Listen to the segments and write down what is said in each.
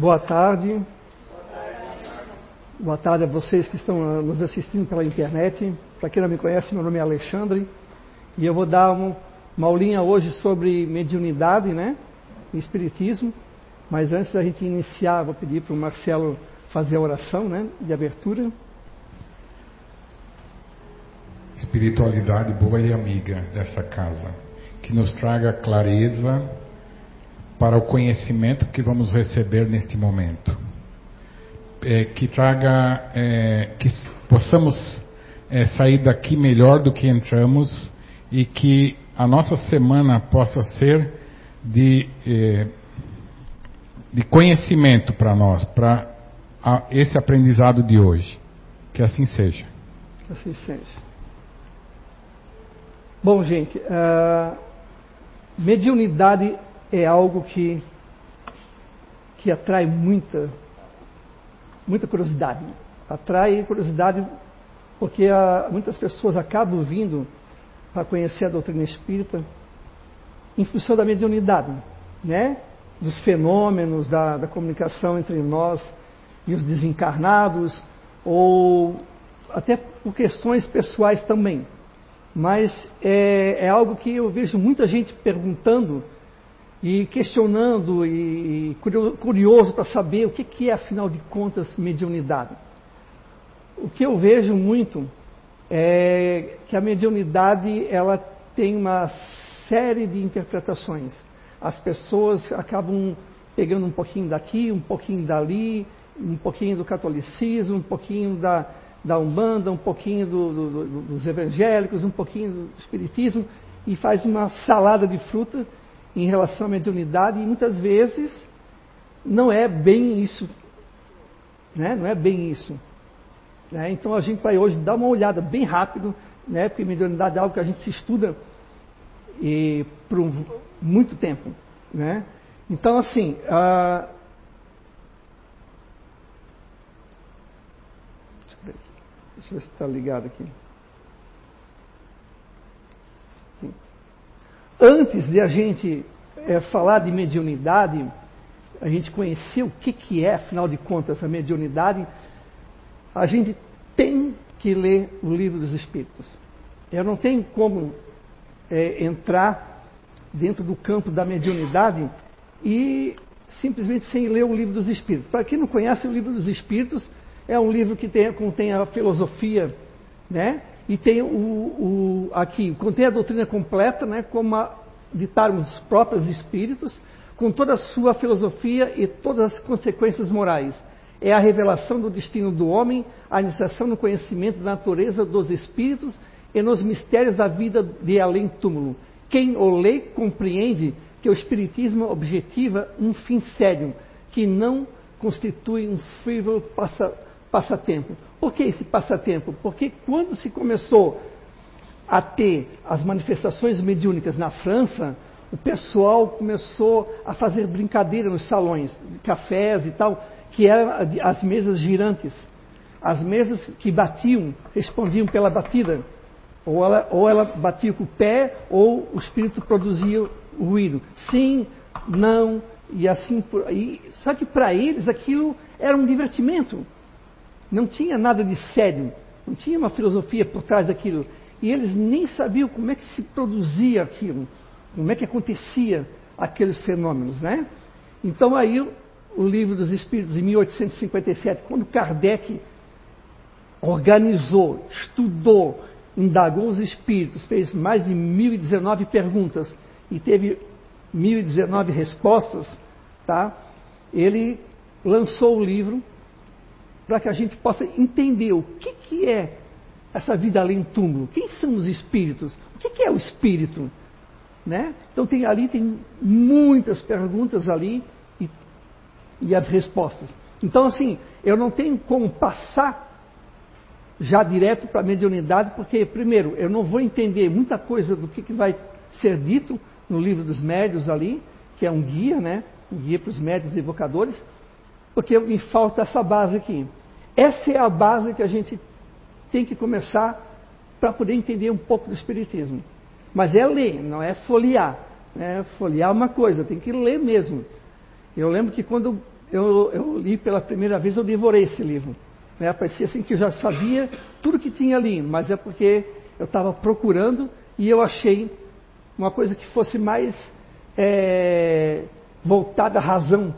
Boa tarde. Boa tarde a vocês que estão nos assistindo pela internet. Para quem não me conhece, meu nome é Alexandre e eu vou dar um, uma aulinha hoje sobre mediunidade, né? E espiritismo. Mas antes da gente iniciar, vou pedir para o Marcelo fazer a oração, né? De abertura. Espiritualidade boa e amiga dessa casa, que nos traga clareza para o conhecimento que vamos receber neste momento. É, que traga, é, que possamos é, sair daqui melhor do que entramos e que a nossa semana possa ser de, é, de conhecimento para nós, para esse aprendizado de hoje. Que assim seja. Que assim seja. Bom, gente, uh, mediunidade é algo que, que atrai muita, muita curiosidade. Atrai curiosidade porque uh, muitas pessoas acabam vindo para conhecer a doutrina espírita em função da mediunidade, né? dos fenômenos da, da comunicação entre nós e os desencarnados, ou até por questões pessoais também mas é, é algo que eu vejo muita gente perguntando e questionando e curioso para saber o que, é, afinal de contas, mediunidade. O que eu vejo muito é que a mediunidade ela tem uma série de interpretações. As pessoas acabam pegando um pouquinho daqui, um pouquinho dali, um pouquinho do catolicismo, um pouquinho da, da Umbanda, um pouquinho do, do, do, dos evangélicos, um pouquinho do espiritismo, e faz uma salada de fruta em relação à mediunidade, e muitas vezes não é bem isso. Né? Não é bem isso. Né? Então a gente vai hoje dar uma olhada bem rápido, né? porque mediunidade é algo que a gente se estuda e, por um, muito tempo. Né? Então, assim, uh, Deixa eu ver se está ligado aqui. Antes de a gente é, falar de mediunidade, a gente conhecer o que, que é, afinal de contas, a mediunidade, a gente tem que ler o livro dos Espíritos. Eu não tenho como é, entrar dentro do campo da mediunidade e simplesmente sem ler o livro dos Espíritos. Para quem não conhece o livro dos Espíritos, é um livro que tem, contém a filosofia, né? E tem o, o aqui, contém a doutrina completa, né? Como a, ditaram os próprios espíritos, com toda a sua filosofia e todas as consequências morais. É a revelação do destino do homem, a iniciação no conhecimento da natureza dos espíritos e nos mistérios da vida de além túmulo. Quem o lê compreende que o espiritismo objetiva um fim sério, que não constitui um frívolo passatempo passatempo. Por que esse passatempo? Porque quando se começou a ter as manifestações mediúnicas na França, o pessoal começou a fazer brincadeira nos salões, cafés e tal, que eram as mesas girantes. As mesas que batiam, respondiam pela batida. Ou ela, ou ela batia com o pé, ou o espírito produzia o ruído. Sim, não, e assim por aí. Só que para eles aquilo era um divertimento. Não tinha nada de sério, não tinha uma filosofia por trás daquilo. E eles nem sabiam como é que se produzia aquilo, como é que acontecia aqueles fenômenos, né? Então aí o livro dos Espíritos, em 1857, quando Kardec organizou, estudou, indagou os espíritos, fez mais de 1019 perguntas e teve 1019 respostas, tá? Ele lançou o livro para que a gente possa entender o que, que é essa vida além do túmulo. Quem são os espíritos? O que, que é o espírito? Né? Então tem ali tem muitas perguntas ali e, e as respostas. Então assim, eu não tenho como passar já direto para a mediunidade, porque primeiro eu não vou entender muita coisa do que, que vai ser dito no livro dos médios ali, que é um guia, né? Um guia para os médios evocadores, porque me falta essa base aqui. Essa é a base que a gente tem que começar para poder entender um pouco do Espiritismo. Mas é ler, não é folhear. Né? Folhear é uma coisa, tem que ler mesmo. Eu lembro que quando eu, eu li pela primeira vez, eu devorei esse livro. Né? Parecia assim que eu já sabia tudo que tinha ali, mas é porque eu estava procurando e eu achei uma coisa que fosse mais é, voltada à razão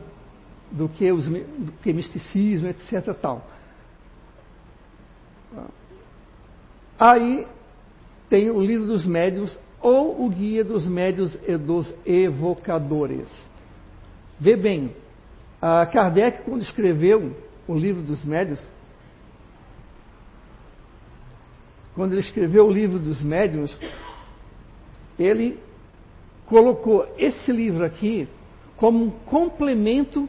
do que, os, do que misticismo, etc. Tal. Aí tem o livro dos médios ou o guia dos médios e dos evocadores. Vê bem, Kardec, quando escreveu o livro dos médios, quando ele escreveu o livro dos médios, ele colocou esse livro aqui como um complemento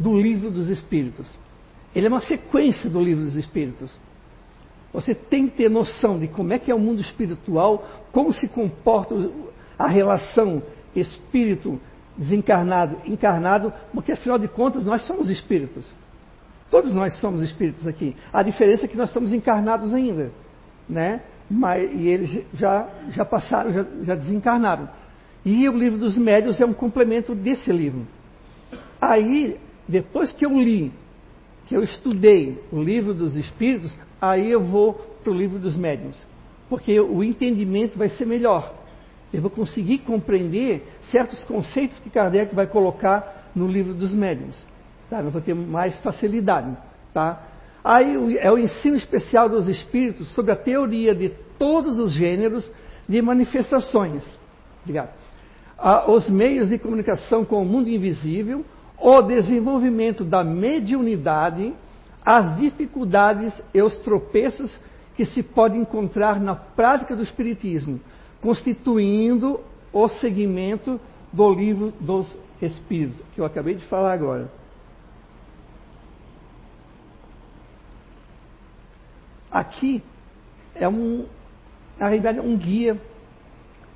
do livro dos Espíritos. Ele é uma sequência do livro dos Espíritos. Você tem que ter noção de como é que é o mundo espiritual, como se comporta a relação espírito desencarnado, encarnado, porque afinal de contas nós somos espíritos. Todos nós somos espíritos aqui. A diferença é que nós estamos encarnados ainda, né? Mas, e eles já, já passaram, já, já desencarnaram. E o livro dos médios é um complemento desse livro. Aí, depois que eu li, que eu estudei o livro dos espíritos, aí eu vou para o livro dos médiuns. Porque o entendimento vai ser melhor. Eu vou conseguir compreender certos conceitos que Kardec vai colocar no livro dos médiuns. Tá? Eu vou ter mais facilidade. Tá? Aí é o ensino especial dos espíritos sobre a teoria de todos os gêneros de manifestações. Obrigado. Ah, os meios de comunicação com o mundo invisível, o desenvolvimento da mediunidade, as dificuldades e os tropeços que se pode encontrar na prática do Espiritismo, constituindo o segmento do livro dos Espíritos, que eu acabei de falar agora. Aqui é um, na realidade, um guia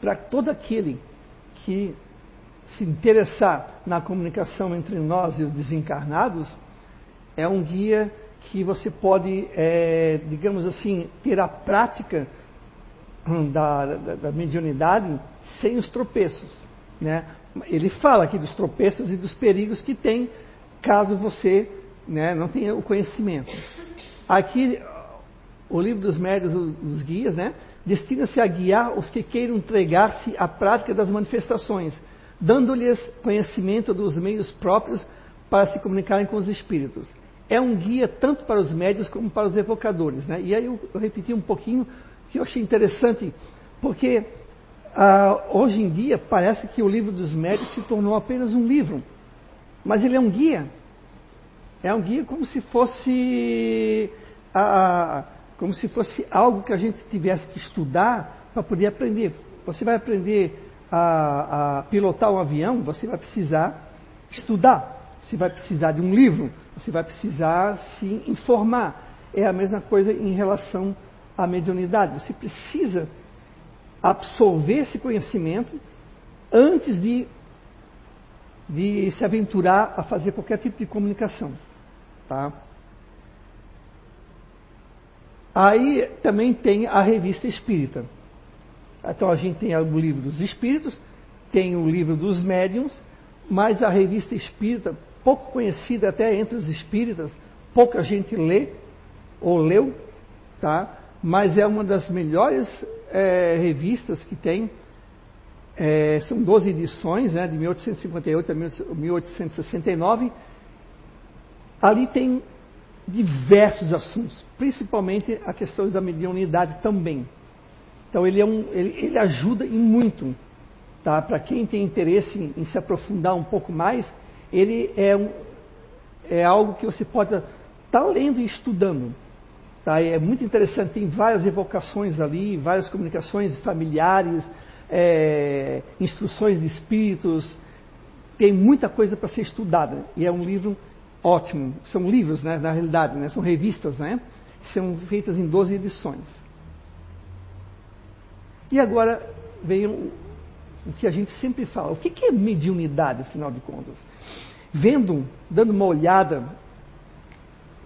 para todo aquele que se interessar na comunicação entre nós e os desencarnados, é um guia que você pode, é, digamos assim, ter a prática da, da, da, mediunidade sem os tropeços. Né? Ele fala aqui dos tropeços e dos perigos que tem caso você né, não tenha o conhecimento. Aqui o livro dos médios, os guias, né, destina-se a guiar os que queiram entregar-se à prática das manifestações, dando-lhes conhecimento dos meios próprios para se comunicarem com os espíritos. É um guia tanto para os médios como para os evocadores. Né? E aí eu, eu repeti um pouquinho que eu achei interessante, porque ah, hoje em dia parece que o livro dos médios se tornou apenas um livro, mas ele é um guia. É um guia como se fosse a, como se fosse algo que a gente tivesse que estudar para poder aprender. Você vai aprender a, a, pilotar um avião, você vai precisar estudar. Você vai precisar de um livro, você vai precisar se informar. É a mesma coisa em relação à mediunidade. Você precisa absorver esse conhecimento antes de, de se aventurar a fazer qualquer tipo de comunicação. Tá? Aí também tem a revista espírita. Então a gente tem o livro dos espíritos, tem o livro dos médiums, mas a revista espírita, pouco conhecida até entre os espíritas, pouca gente lê ou leu, tá? mas é uma das melhores é, revistas que tem. É, são 12 edições, né, de 1858 a 1869. Ali tem diversos assuntos, principalmente a questão da mediunidade também. Então ele, é um, ele, ele ajuda em muito. Tá? Para quem tem interesse em, em, se aprofundar um pouco mais, ele é, um, é algo que você pode estar tá lendo e estudando. Tá? É muito interessante, tem várias evocações ali, várias comunicações familiares, é, instruções de espíritos, tem muita coisa para ser estudada. E é um livro ótimo. São livros, né, na realidade, né, são revistas, né? São feitas em 12 edições. E agora vem o, o que a gente sempre fala. O que, que é mediunidade, afinal de contas? Vendo, dando uma olhada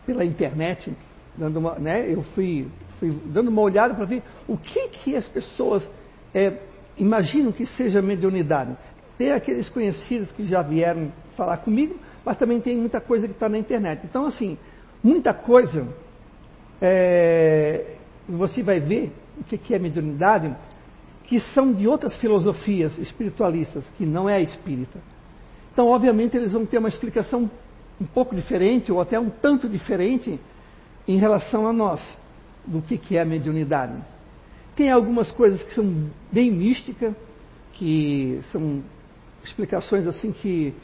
pela internet, dando uma, né, eu fui, fui dando uma olhada para ver o que, que as pessoas é, imaginam que seja mediunidade. Tem aqueles conhecidos que já vieram falar comigo, mas também tem muita coisa que está na internet. Então, assim, muita coisa é, você vai ver o que é mediunidade, que são de outras filosofias espiritualistas, que não é espírita. Então, obviamente, eles vão ter uma explicação um pouco diferente, ou até um tanto diferente, em relação a nós, do que é a mediunidade. Tem algumas coisas que são bem místicas, que são explicações assim que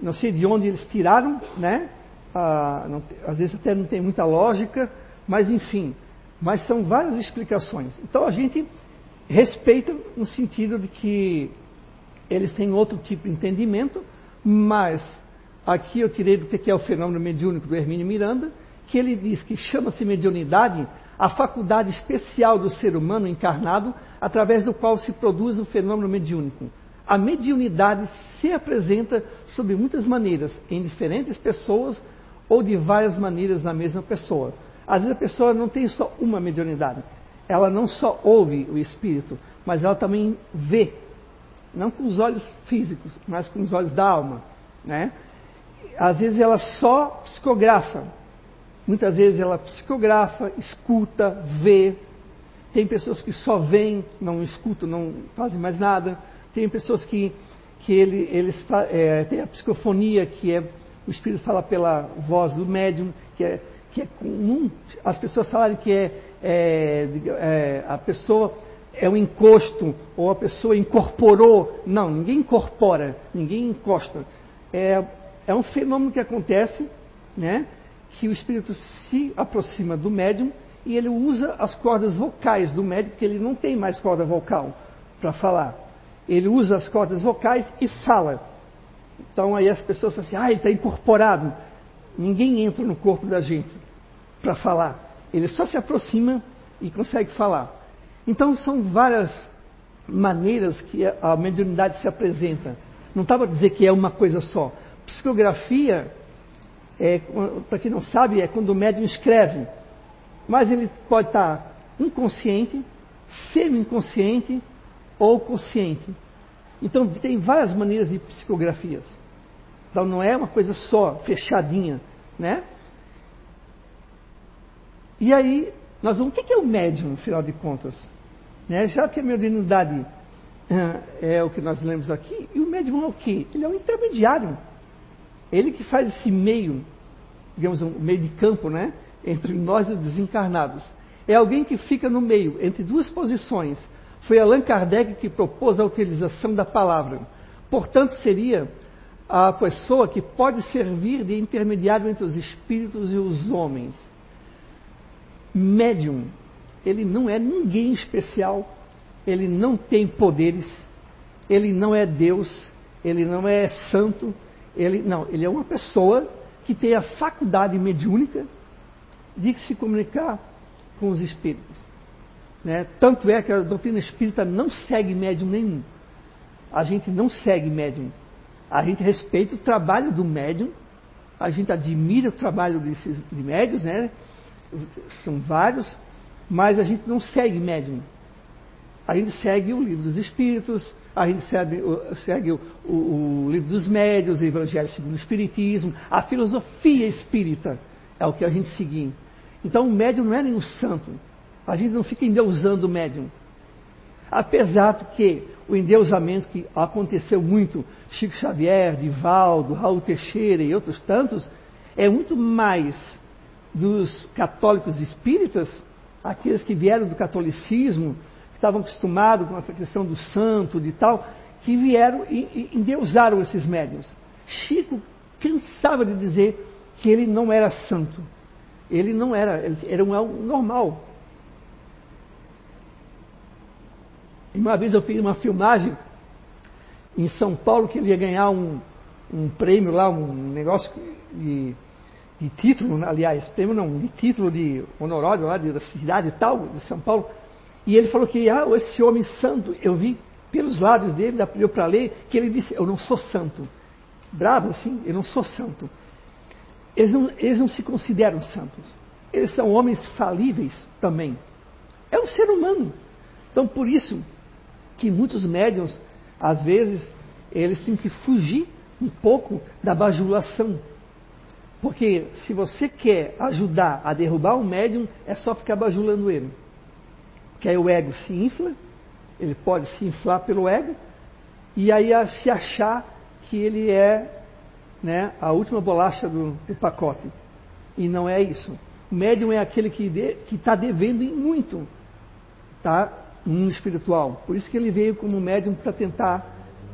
não sei de onde eles tiraram, né? Ah, não, às vezes até não tem muita lógica, mas enfim, mas são várias explicações. Então a gente respeita no sentido de que eles têm outro tipo de entendimento, mas aqui eu tirei do que é o fenômeno mediúnico do Hermínio Miranda, que ele diz que chama-se mediunidade a faculdade especial do ser humano encarnado através do qual se produz o fenômeno mediúnico. A mediunidade se apresenta sob muitas maneiras, em diferentes pessoas ou de várias maneiras na mesma pessoa. Às vezes a pessoa não tem só uma mediunidade. Ela não só ouve o espírito, mas ela também vê. Não com os olhos físicos, mas com os olhos da alma. Né? Às vezes ela só psicografa, Muitas vezes ela psicografa, escuta, vê. Tem pessoas que só veem, não escutam, não fazem mais nada. Tem pessoas que, que ele, eles é, tem a psicofonia, que é o espírito fala pela voz do médium, que é, que é comum as pessoas falarem que é, é, é, a pessoa é um encosto ou a pessoa incorporou. Não, ninguém incorpora, ninguém encosta. É, é um fenômeno que acontece, né? que o espírito se aproxima do médium e ele usa as cordas vocais do médium, porque ele não tem mais corda vocal para falar. Ele usa as cordas vocais e fala. Então aí as pessoas falam assim, ah, ele está incorporado. Ninguém entra no corpo da gente para falar. Ele só se aproxima e consegue falar. Então são várias maneiras que a mediunidade se apresenta. Não estava a dizer que é uma coisa só. Psicografia é, para quem não sabe, é quando o médium escreve. Mas ele pode estar inconsciente, semi-inconsciente ou consciente. Então tem várias maneiras de psicografias. Então não é uma coisa só, fechadinha, né? E aí, nós vamos, o que é o médium, afinal de contas? Né? Já que a mediunidade é, é o que nós lemos aqui, e o médium é o quê? Ele é um intermediário ele que faz esse meio, digamos, um meio de campo, né? Entre nós e os desencarnados. É alguém que fica no meio, entre duas posições. Foi Allan Kardec que propôs a utilização da palavra. Portanto, seria a pessoa que pode servir de intermediário entre os espíritos e os homens. Médium, ele não é ninguém especial, ele não tem poderes, ele não é Deus, ele não é santo, ele, não, ele é uma pessoa que tem a faculdade mediúnica de se comunicar com os espíritos. Né? Tanto é que a doutrina espírita não segue médium nenhum. A gente não segue médium. A gente respeita o trabalho do médium, a gente admira o trabalho desses de médios, né? São vários, mas a gente não segue médium. A gente segue o livro dos Espíritos, a gente segue, segue o, o, o, livro dos médios, o Evangelho segundo o Espiritismo, a filosofia espírita é o que a gente segue. Então o médium não é nenhum santo. A gente não fica endeusando o médium. Apesar de que o endeusamento que aconteceu muito, Chico Xavier, Divaldo, Raul Teixeira e outros tantos, é muito mais dos católicos espíritas, aqueles que vieram do catolicismo, estavam acostumados com essa questão do santo, de tal, que vieram e, e endeusaram esses médios. Chico cansava de dizer que ele não era santo. Ele não era, ele era um normal. E uma vez eu fiz uma filmagem em São Paulo que ele ia ganhar um, um prêmio lá, um negócio de, de título, aliás, prêmio não, de título de honorário lá da cidade tal, de São Paulo. E ele falou que ah, esse homem santo, eu vi pelos lábios dele, deu para ler, que ele disse: Eu não sou santo. Bravo assim, eu não sou santo. Eles não, eles não se consideram santos. Eles são homens falíveis também. É um ser humano. Então, por isso que muitos médiums, às vezes, eles têm que fugir um pouco da bajulação. Porque se você quer ajudar a derrubar o médium, é só ficar bajulando ele. Porque aí o ego se infla, ele pode se inflar pelo ego, e aí se achar que ele é né, a última bolacha do, do, pacote. E não é isso. O médium é aquele que está devendo em muito, tá? No mundo espiritual. Por isso que ele veio como médium para tentar,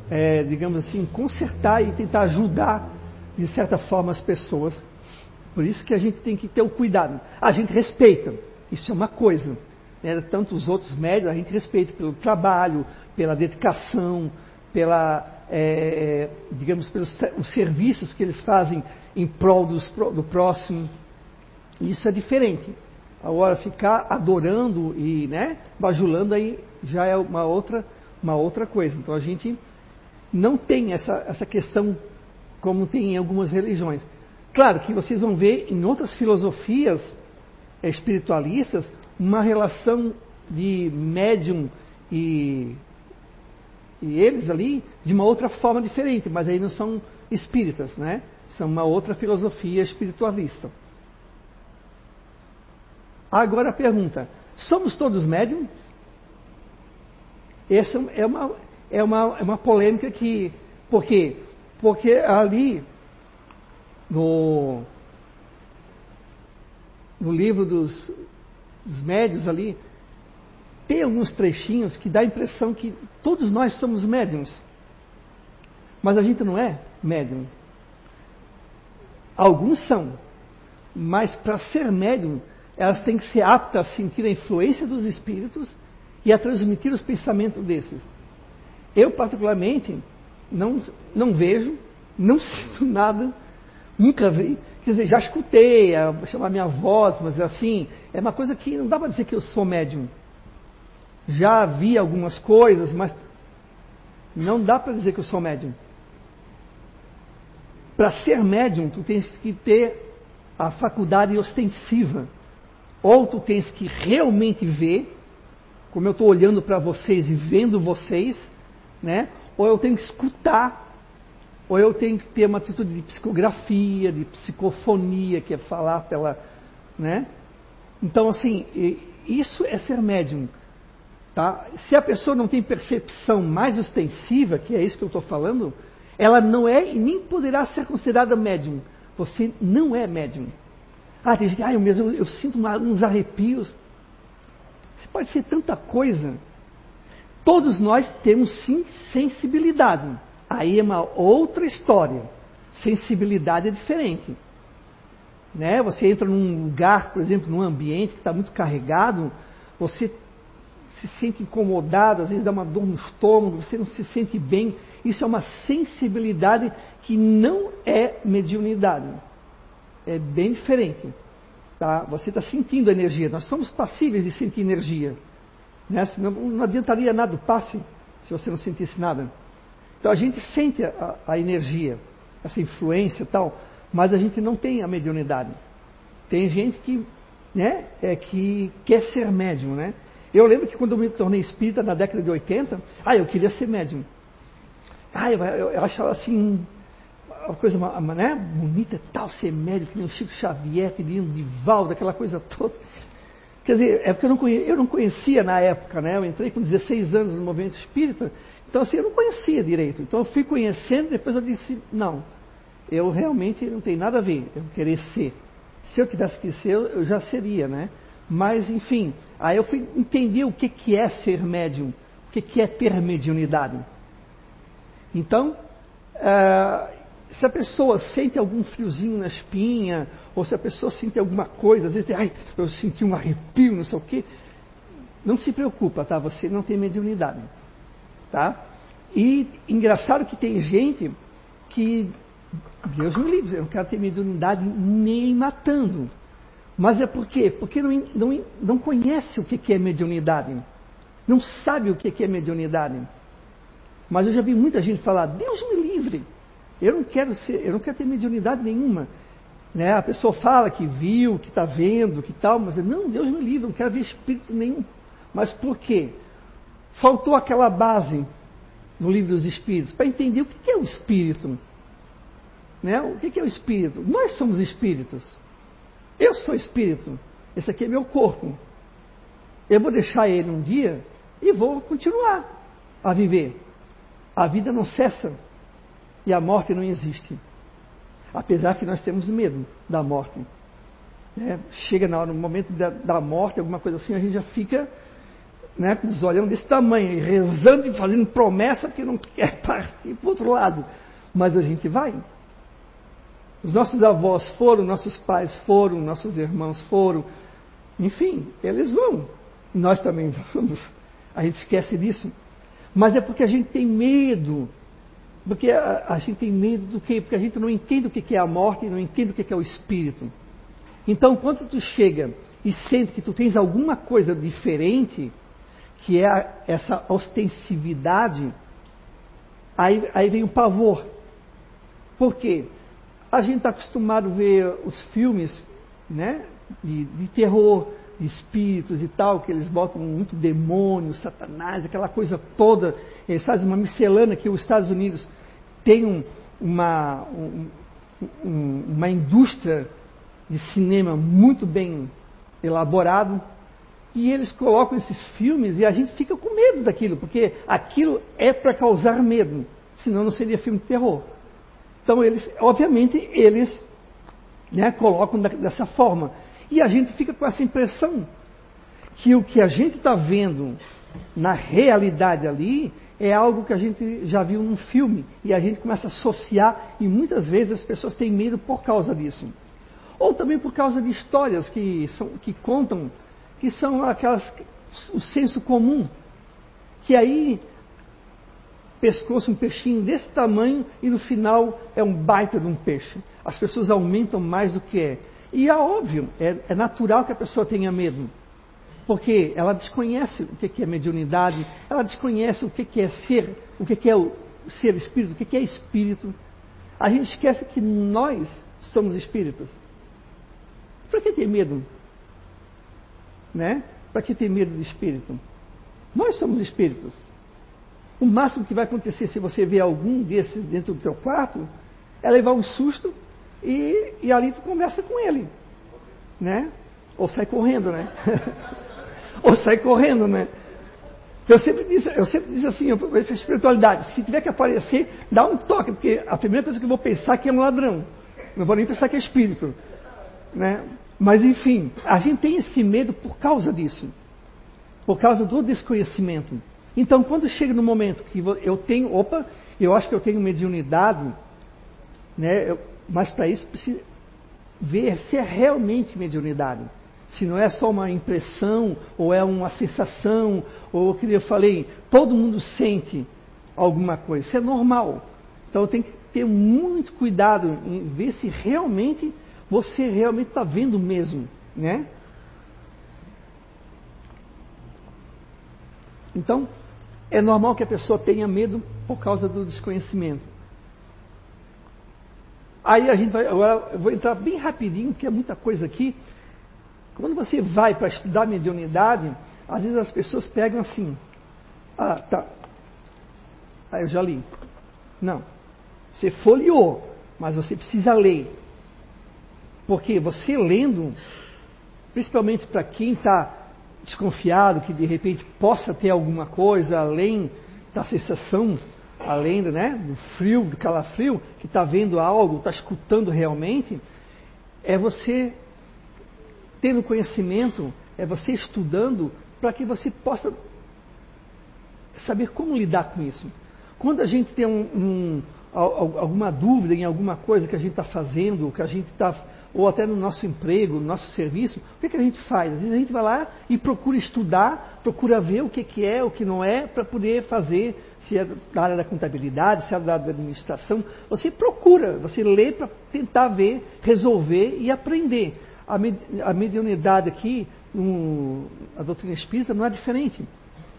é, digamos assim, consertar e tentar ajudar de certa forma, as pessoas. Por isso que a gente tem que ter o cuidado. A gente respeita, isso é uma coisa. Né? Tanto os outros médios, a gente respeita pelo trabalho, pela dedicação, pela, é, digamos, pelos os serviços que eles fazem em prol dos, do próximo. Isso é diferente. Agora, ficar adorando e né, bajulando aí já é uma outra, uma outra coisa. Então a gente não tem essa, essa questão como tem em algumas religiões. Claro que vocês vão ver em outras filosofias espiritualistas uma relação de médium e, e eles ali de uma outra forma diferente, mas aí não são espíritas, né? São uma outra filosofia espiritualista. Agora a pergunta: somos todos médiums? Essa é uma, é uma, é uma polêmica que. Porque porque ali, no, no livro dos, dos médios ali, tem alguns trechinhos que dá a impressão que todos nós somos médiums. Mas a gente não é médium. Alguns são. Mas para ser médium, elas têm que ser aptas a sentir a influência dos espíritos e a transmitir os pensamentos desses. Eu, particularmente, não, não vejo, não sinto nada, nunca vi. Quer dizer, já escutei a, chamar minha voz, mas assim, é uma coisa que não dá para dizer que eu sou médium. Já vi algumas coisas, mas não dá para dizer que eu sou médium. Para ser médium, tu tens que ter a faculdade ostensiva. Ou tu tens que realmente ver, como eu estou olhando para vocês e vendo vocês, né? Ou eu tenho que escutar, ou eu tenho que ter uma atitude de psicografia, de psicofonia, que é falar pela. Né? Então, assim, isso é ser médium. Tá? Se a pessoa não tem percepção mais ostensiva, que é isso que eu estou falando, ela não é e nem poderá ser considerada médium. Você não é médium. Ah, tem gente, ah, eu, mesmo, eu sinto uma, uns arrepios. Você pode ser tanta coisa. Todos nós temos sim sensibilidade. Aí é uma outra história. Sensibilidade é diferente. Né? Você entra num lugar, por exemplo, num ambiente que está muito carregado, você se sente incomodado, às vezes dá uma dor no estômago, você não se sente bem. Isso é uma sensibilidade que não é mediunidade. É bem diferente. Tá? Você está sentindo a energia. Nós somos passíveis de sentir energia. Né? Não, não adiantaria nada o passe se você não sentisse nada. Então a gente sente a, a energia, essa influência e tal, mas a gente não tem a mediunidade. Tem gente que, né, é, que quer ser médium, né? Eu lembro que quando eu me tornei espírita na década de 80, ah, eu queria ser médium. Ah, eu, eu, eu achava assim, uma coisa né, bonita tal, ser médium, que nem o Chico Xavier, pedindo de Valdo, aquela coisa toda. Quer dizer, é porque eu não, conhecia, eu não conhecia na época, né? Eu entrei com 16 anos no movimento espírita, então assim, eu não conhecia direito. Então eu fui conhecendo, depois eu disse, não, eu realmente não tenho nada a ver, eu querer ser. Se eu tivesse que ser, eu já seria, né? Mas, enfim, aí eu fui entender o que, que é ser médium, o que, que é ter mediunidade. Então, uh, se a pessoa sente algum friozinho na espinha, ou se a pessoa sente alguma coisa, às vezes, ai, eu senti um arrepio, não sei o quê, não se preocupa, tá? Você não tem mediunidade, tá? E engraçado que tem gente que, Deus me livre, eu não quero ter mediunidade nem matando. Mas é por quê? Porque não, não, não conhece o que é mediunidade. Não sabe o que é mediunidade. Mas eu já vi muita gente falar, Deus me livre. Eu não quero ser, eu não quero ter mediunidade nenhuma. Né? A pessoa fala que viu, que está vendo, que tal, mas não, Deus me livre, não quero ver espírito nenhum. Mas por quê? Faltou aquela base no livro dos Espíritos, para entender o que é o Espírito. Né? O que é o Espírito? Nós somos espíritos. Eu sou espírito. Esse aqui é meu corpo. Eu vou deixar ele um dia e vou continuar a viver. A vida não cessa e a morte não existe. Apesar que nós temos medo da morte. Né? Chega no momento da, da, morte, alguma coisa assim, a gente já fica né, com os olhão desse tamanho, rezando e fazendo promessa que não quer partir para o outro lado. Mas a gente vai. Os nossos avós foram, nossos pais foram, nossos irmãos foram. Enfim, eles vão. Nós também vamos. A gente esquece disso. Mas é porque a gente tem medo. Porque a, a gente tem medo do quê? Porque a gente não entende o que é a morte não entende o que é o espírito. Então, quando tu chega e sente que tu tens alguma coisa diferente, que é a, essa ostensividade, aí, aí vem o pavor. Por quê? A gente está acostumado a ver os filmes né, de, de terror, de espíritos e tal, que eles botam muito demônio, satanás, aquela coisa toda. Eles fazem uma miscelânea que os Estados Unidos tem um, uma, um, um, uma indústria de cinema muito bem elaborado. E eles colocam esses filmes e a gente fica com medo daquilo, porque aquilo é para causar medo, senão não seria filme de terror. Então, eles, obviamente, eles né, colocam dessa forma. E a gente fica com essa impressão que o que a gente está vendo na realidade ali é algo que a gente já viu num filme e a gente começa a associar e muitas vezes as pessoas têm medo por causa disso. Ou também por causa de histórias que, são, que contam, que são aquelas, o senso comum, que aí pescoço um peixinho desse tamanho e no final é um baita de um peixe. As pessoas aumentam mais do que é. E é óbvio, é, é natural que a pessoa tenha medo. Porque ela desconhece o que é mediunidade, ela desconhece o que é ser, o que é o ser espírito, o que é espírito. A gente esquece que nós somos espíritos. Para que ter medo? Né? Para que ter medo de espírito? Nós somos espíritos. O máximo que vai acontecer se você ver algum desses dentro do teu quarto é levar um susto e, e ali tu conversa com ele. Né? Ou sai correndo, né? Ou sai correndo, né? Eu sempre disse, eu sempre disse assim, eu, eu espiritualidade, se tiver que aparecer, dá um toque, porque a primeira coisa que eu vou pensar é que é um ladrão. Não vou nem pensar que é espírito. Né? Mas enfim, a gente tem esse medo por causa disso. Por causa do desconhecimento. Então, quando chega no momento que eu tenho, opa, eu acho que eu tenho mediunidade, né, eu, mas para isso precisa ver se é realmente mediunidade. Se não é só uma impressão, ou é uma sensação, ou que eu falei, todo mundo sente alguma coisa. Isso é normal. Então tem que ter muito cuidado em ver se realmente você realmente está vendo mesmo, né? Então, é normal que a pessoa tenha medo por causa do desconhecimento. Aí a gente vai, agora eu vou entrar bem rapidinho, porque é muita coisa aqui. Quando você vai para estudar mediunidade, às vezes as pessoas pegam assim, ah, tá. Aí eu já li. Não. Você folheou, mas você precisa ler. Porque você lendo, principalmente para quem está desconfiado que de repente possa ter alguma coisa além da sensação, além né, do frio, do calafrio, que está vendo algo, está escutando realmente, é você tendo conhecimento, é você estudando para que você possa saber como lidar com isso. Quando a gente tem um, um, alguma dúvida em alguma coisa que a gente está fazendo, que a gente está ou até no nosso emprego, no nosso serviço, o que, que a gente faz? Às vezes a gente vai lá e procura estudar, procura ver o que, que é, o que não é, para poder fazer, se é da área da contabilidade, se é da área da administração. Você procura, você lê para tentar ver, resolver e aprender. A, med mediunidade aqui, um, a doutrina espírita, não é diferente.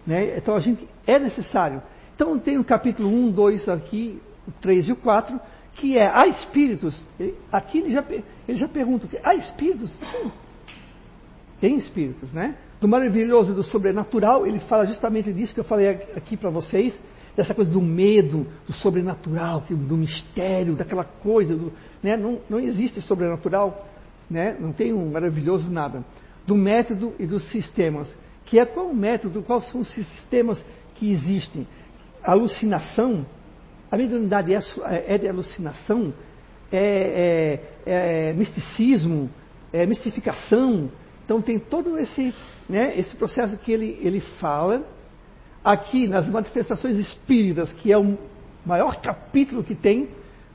Né? Então a gente é necessário. Então tem o capítulo 1, 2 aqui, o 3 e o 4 que é há espíritos. Aqui ele já, ele já pergunta: há espíritos? Sim. Tem espíritos, né? Do maravilhoso e do sobrenatural, ele fala justamente disso que eu falei aqui para vocês, dessa coisa do medo, do sobrenatural, do mistério, daquela coisa. Do, né? não, não existe sobrenatural, né? não tem um maravilhoso nada. Do método e dos sistemas. Que é qual o método, quais são os sistemas que existem. alucinação, a mediunidade é, é de alucinação, é, é, é misticismo, é mistificação. Então tem todo esse, né, esse processo que ele, ele fala aqui nas manifestações espíritas, que é o maior capítulo que tem,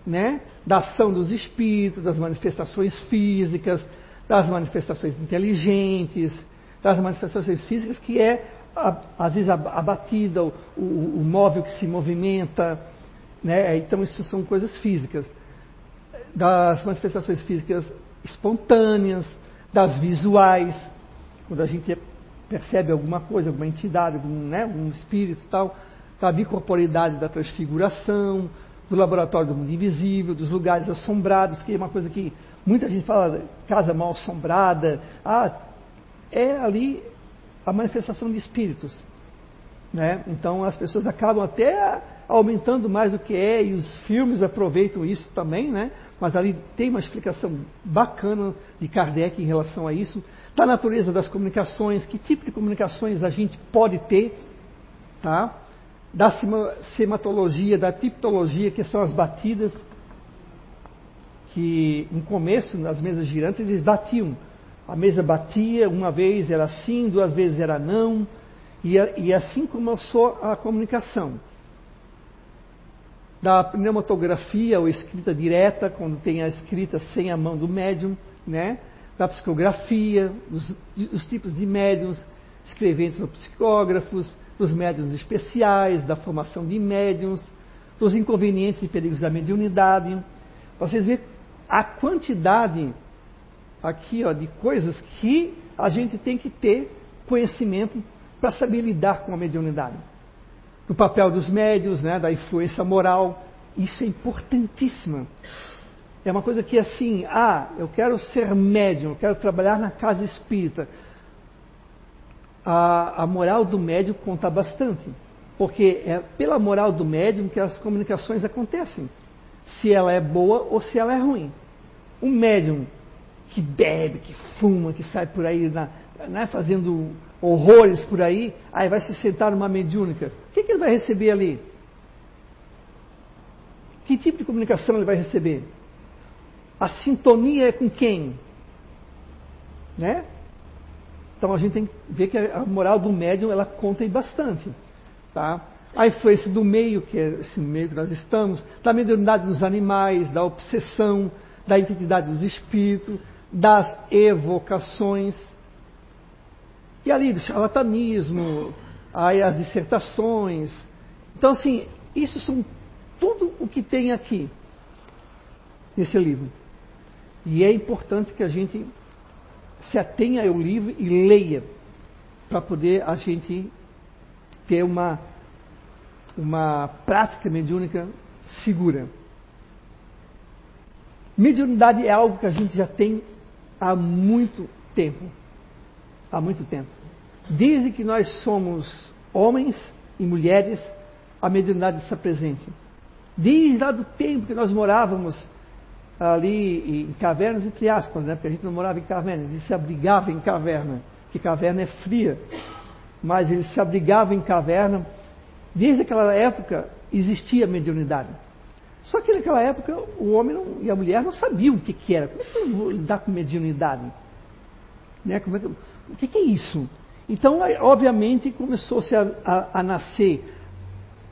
né, da ação dos espíritos, das manifestações físicas, das manifestações inteligentes, das manifestações físicas, que é, às vezes, a, batida, o, o, o móvel que se movimenta. Né? Então, isso são coisas físicas. Das manifestações físicas espontâneas, das visuais, quando a gente percebe alguma coisa, alguma entidade, algum, né, um espírito e tal, da bicorporidade da transfiguração, do laboratório do mundo invisível, dos lugares assombrados, que é uma coisa que muita gente fala, casa mal assombrada, ah, é ali a manifestação de espíritos. Né? Então as pessoas acabam até aumentando mais o que é, e os filmes aproveitam isso também, né? mas ali tem uma explicação bacana de Kardec em relação a isso, da natureza das comunicações, que tipo de comunicações a gente pode ter, tá? Da sematologia, da tipologia, que são as batidas, que no começo, nas mesas girantes, eles batiam. A mesa batia, uma vez era sim, duas vezes era não, e, e assim começou a comunicação da pneumatografia ou escrita direta, quando tem a escrita sem a mão do médium, né? da psicografia, dos, dos tipos de médiums, escreventes ou psicógrafos, dos médiums especiais, da formação de médiums, dos inconvenientes e perigos da mediunidade. Vocês veem a quantidade aqui ó, de coisas que a gente tem que ter conhecimento para saber lidar com a mediunidade do papel dos médios, né, da influência moral. Isso é importantíssimo. É uma coisa que assim, ah, eu quero ser médium, eu quero trabalhar na casa espírita. A, a moral do médium conta bastante, porque é pela moral do médium que as comunicações acontecem. Se ela é boa ou se ela é ruim. Um médium que bebe, que fuma, que sai por aí na, né, fazendo horrores por aí, aí vai se sentar numa mediúnica. O que, que ele vai receber ali? Que tipo de comunicação ele vai receber? A sintonia é com quem? Né? Então a gente tem que ver que a moral do médium ela conta bastante. Tá? A influência do meio, que é esse meio que nós estamos, da mediunidade dos animais, da obsessão, da identidade dos espíritos, das evocações. E ali do charlatanismo, aí as dissertações. Então, assim, isso são tudo o que tem aqui nesse livro. E é importante que a gente se atenha ao livro e leia, para poder a gente ter uma, uma prática mediúnica segura. Mediunidade é algo que a gente já tem há muito tempo há muito tempo. Desde que nós somos homens e mulheres, a mediunidade está presente. Desde lá do tempo que nós morávamos ali em cavernas, entre aspas, né? porque a gente não morava em caverna, gente se abrigava em caverna, que caverna é fria, mas eles se abrigavam em caverna. Desde aquela época existia mediunidade. Só que naquela época o homem não, e a mulher não sabiam o que, que era. Como é que eu vou lidar com mediunidade? Né? Como é que, o que, que é isso? Então, obviamente, começou-se a, a, a nascer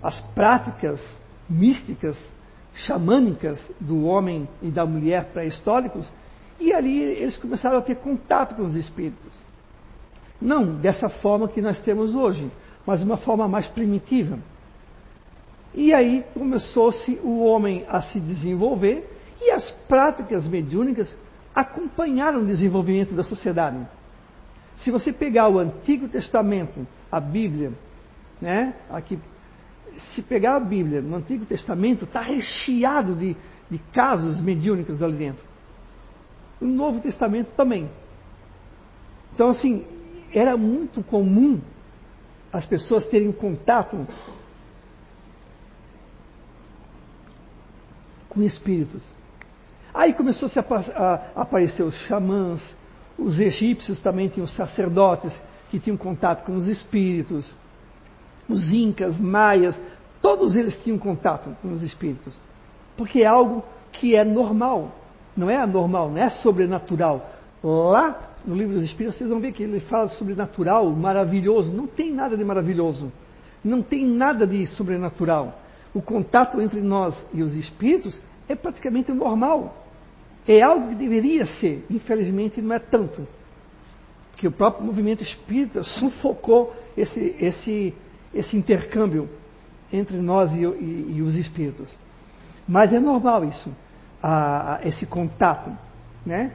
as práticas místicas, xamânicas do homem e da mulher pré-históricos, e ali eles começaram a ter contato com os espíritos. Não dessa forma que nós temos hoje, mas uma forma mais primitiva. E aí começou-se o homem a se desenvolver e as práticas mediúnicas acompanharam o desenvolvimento da sociedade. Se você pegar o Antigo Testamento, a Bíblia, né? Aqui, se pegar a Bíblia, no Antigo Testamento, está recheado de, de casos mediúnicos ali dentro. No Novo Testamento também. Então, assim, era muito comum as pessoas terem contato com espíritos. Aí começou -se a, a aparecer os xamãs, os egípcios também tinham sacerdotes que tinham contato com os espíritos os incas, maias, todos eles tinham contato com os espíritos, porque é algo que é normal, não é anormal, não é sobrenatural. Lá no livro dos Espíritos vocês vão ver que ele fala sobrenatural, maravilhoso, não tem nada de maravilhoso, não tem nada de sobrenatural. O contato entre nós e os espíritos é praticamente normal. É algo que deveria ser, infelizmente não é tanto. Porque o próprio movimento espírita sufocou esse, esse, esse intercâmbio entre nós e, e, e, os espíritos. Mas é normal isso, a, a, esse contato. Né?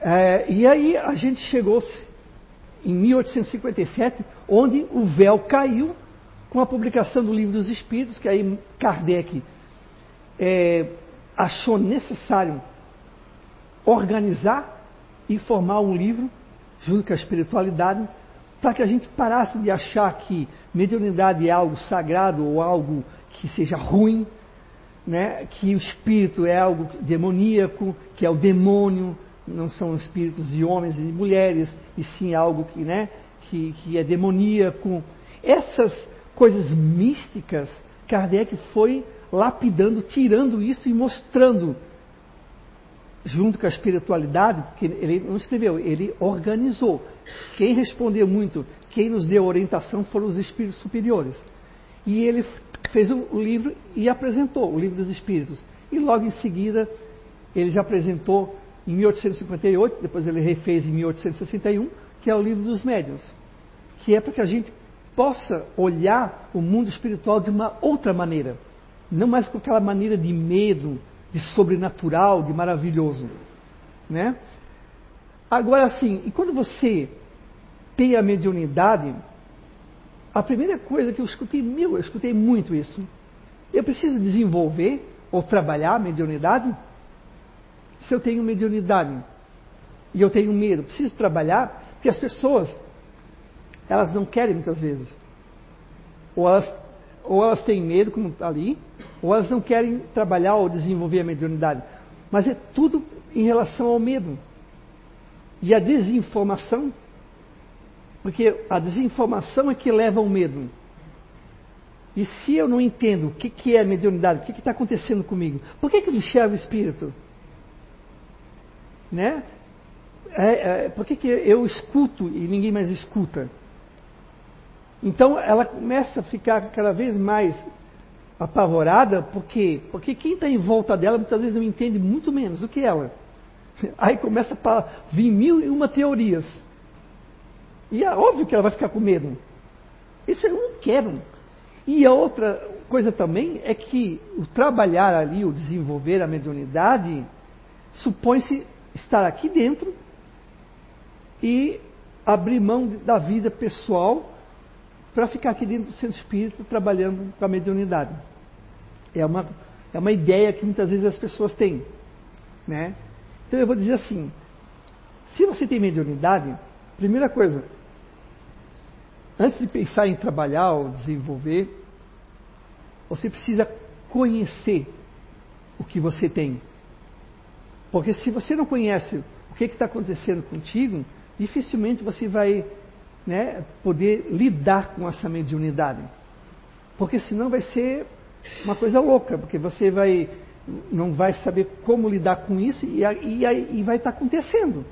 É, e aí a gente chegou em 1857, onde o véu caiu com a publicação do Livro dos Espíritos, que aí Kardec é, achou necessário organizar e formar um livro, junto com a espiritualidade, para que a gente parasse de achar que mediunidade é algo sagrado ou algo que seja ruim, né? que o espírito é algo demoníaco, que é o demônio, não são espíritos de homens e de mulheres, e sim algo que, né, que, que é demoníaco. Essas coisas místicas, Kardec foi lapidando, tirando isso e mostrando, junto com a espiritualidade, porque ele não escreveu, ele organizou. Quem respondeu muito, quem nos deu orientação foram os espíritos superiores. E ele fez o livro e apresentou, o livro dos espíritos. E logo em seguida, ele já apresentou em 1858, depois ele refez em 1861, que é o livro dos médiuns, que é para que a gente possa olhar o mundo espiritual de uma outra maneira não mais com aquela maneira de medo, de sobrenatural, de maravilhoso. Né? Agora sim, e quando você tem a mediunidade, a primeira coisa que eu escutei, meu, eu escutei muito isso. Eu preciso desenvolver ou trabalhar a mediunidade? Se eu tenho mediunidade e eu tenho medo, preciso trabalhar, porque as pessoas, elas não querem muitas vezes. Ou elas ou elas têm medo, como está ali, ou elas não querem trabalhar ou desenvolver a mediunidade. Mas é tudo em relação ao medo. E a desinformação, porque a desinformação é que leva ao medo. E se eu não entendo o que, que é mediunidade, o que está acontecendo comigo, por que, que eu enxergo o espírito? Né? É, é, por que, que eu escuto e ninguém mais escuta? Então ela começa a ficar cada vez mais apavorada, porque porque quem está em volta dela muitas vezes não entende muito menos do que ela. Aí começa a vir mil e uma teorias. E é óbvio que ela vai ficar com medo. Isso eu não quero. E a outra coisa também é que o trabalhar ali, o desenvolver a mediunidade, supõe-se estar aqui dentro e abrir mão da vida pessoal para ficar aqui dentro do centro espírita trabalhando com a mediunidade. É uma, é uma ideia que muitas vezes as pessoas têm. Né? Então eu vou dizer assim: se você tem mediunidade, primeira coisa, antes de pensar em trabalhar ou desenvolver, você precisa conhecer o que você tem. Porque se você não conhece o que está acontecendo contigo, dificilmente você vai né, poder lidar com essa mediunidade. Porque senão vai ser uma coisa louca, porque você vai não vai saber como lidar com isso e, e, e vai estar acontecendo.